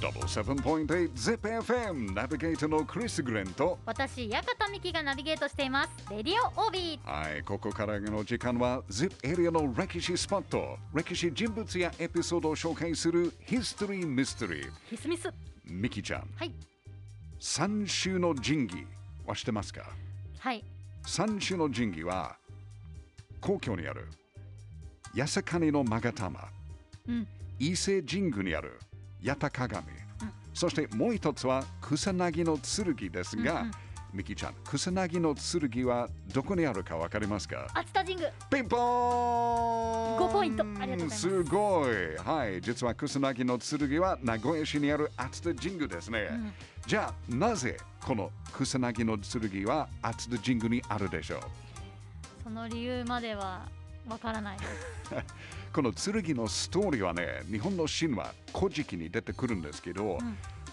77.8 ZIPFM ナビゲーターのクリス・グレンと私、館美希がナビゲートしています。レディオオービー。はい、ここからの時間は ZIP エリアの歴史スポット歴史人物やエピソードを紹介するヒストリー・ミステリーヒスミス。ミキちゃんはい。三種の神器は知ってますか？はい。三種の神器は皇居にある八坂金の勾玉うん。伊勢神宮にある八田鏡、そしてもう一つは草薙の剣ですが、うんうん。ミキちゃん草薙の剣はどこにあるかわかりますか？熱田神宮。ピンポーン！5ポイント。ありがとうございます。すごい。はい。実は草薙の剣は名古屋市にある熱田神宮ですね、ん。じゃあなぜこの草薙の剣は熱田神宮にあるでしょう？その理由まではわからないです。この剣のストーリーはね、日本の神話、古事記に出てくるんですけど、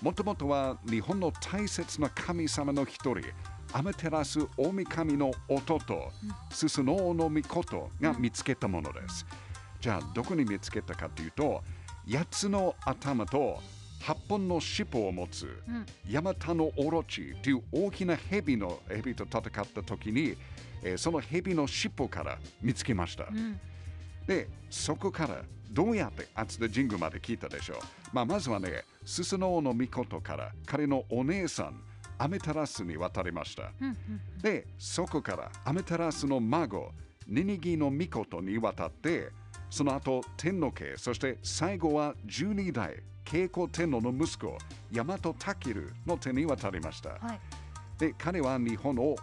もともとは日本の大切な神様の一人、アメテラス大神の弟、ススノオノミコトが見つけたものです。じゃあ、どこに見つけたかというと、8つの頭と8本の尻尾を持つ、んヤマタノオロチという大きな蛇の蛇と戦った時に、えーその蛇の尻尾から見つけました。うん。で、そこからどうやって熱田神宮まで来たでしょう。まあ、まずはね、ススノオノミコトから彼のお姉さん、アメタラスに渡りました。うん。うん。で、そこからアメタラスの孫、ニニギのミコトに渡って、その後、天皇家、そして最後は12代、慶光天皇の息子、大和武ルの手に渡りました。はい。で彼は日本を、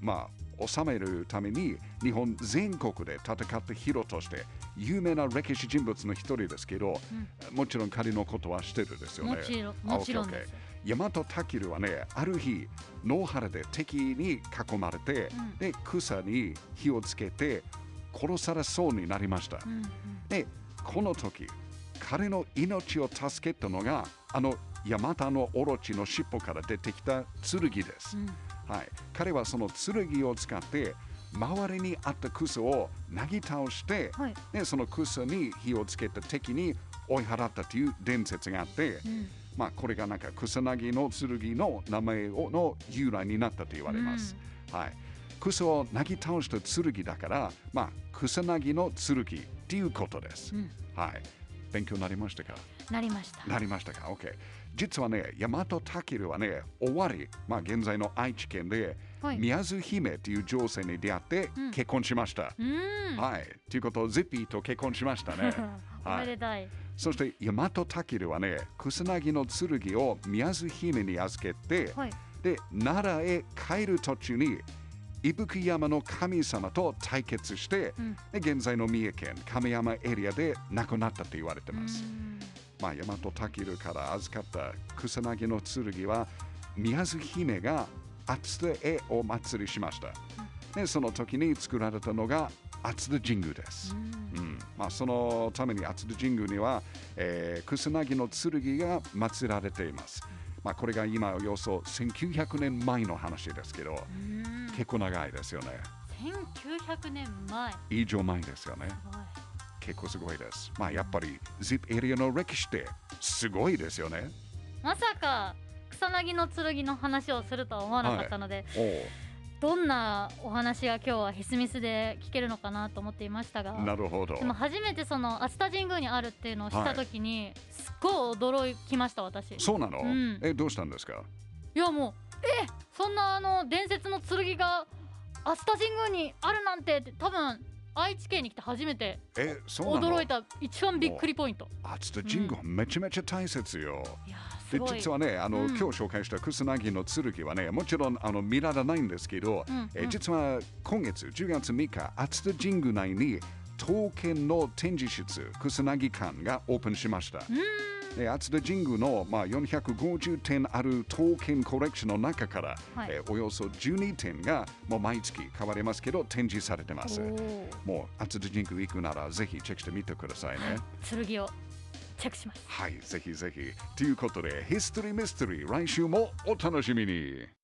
まあ、治めるために日本全国で戦ったヒーローとして有名な歴史人物の一人ですけど、もちろん彼のことは知ってるですよね。もちろんあもちろん OK です OK 大和武ルはね、ある日、野原で敵に囲まれて、うんで草に火をつけて殺されそうになりました。うん。うん。で、この時、彼の命を助けたのが、あのヤマタのオロチの尻尾から出てきた剣です。うん。はい、彼はその剣を使って周りにあった草をなぎ倒して、はい。でその草に火をつけた敵に追い払ったという伝説があって、うん。まあ、これがなんか草薙の剣の名前をの由来になったと言われます。はい、草をなぎ倒した剣だから、まあ、草薙の剣っていうことです。うん。はい、勉強になりましたか？なりました。なりましたか ?OK。実はね、大和武はね、終わり、まあ現在の愛知県で、はい宮津姫という女性に出会ってうん結婚しました。うん。はい。ということ、ゼッピーと結婚しましたね。おめでたい。そして大和武はね、草薙の剣を宮津姫に預けて、はい。で、奈良へ帰る途中に、伊吹山の神様と対決して、うんで現在の三重県亀山エリアで亡くなったと言われてます。うんまあ、大和武から預かった草薙の剣は宮津姫が厚田へお祭りしました。でその時に作られたのが厚田神宮です。うんまあ、そのために厚田神宮には、えー、草薙の剣が祀られています。まあ、これが今およそ1900年前の話ですけど、うん。結構長いですよね。1900年前。以上前ですよね。はい結構すごいです。まあ、やっぱり ZIP エリアの歴史ってすごいですよね。まさか草薙の剣の話をするとは思わなかったので、おうどんなお話が今日はヒスミスで聞けるのかなと思っていましたがなるほど。でも初めてその熱田神宮にあるっていうのを知った時に、すっごい驚きました私。いそうなの、うん。え、どうしたんですか？やもうえそんなあの伝説の剣が熱田神宮にあるなんて多分愛知県に来て初めてえ、そうなの？驚いた一番びっくりポイント。熱田神宮、めちゃめちゃ大切よ。いやーすでごい。実はねあの、うん。今日紹介した草薙の剣はねもちろんあの見られないんですけど、うんうん。え実は今月10月3日熱田神宮内に刀剣の展示室草薙館がオープンしました。で熱田神宮の、まあ、450点ある刀剣コレクションの中から、はいえおよそ12点がもう毎月変わりますけど展示されてます。もう熱田神宮行くならぜひチェックしてみてくださいね。剣をチェックしますはい、ぜひぜひ。ということで、ヒストリーミステリー、来週もお楽しみに。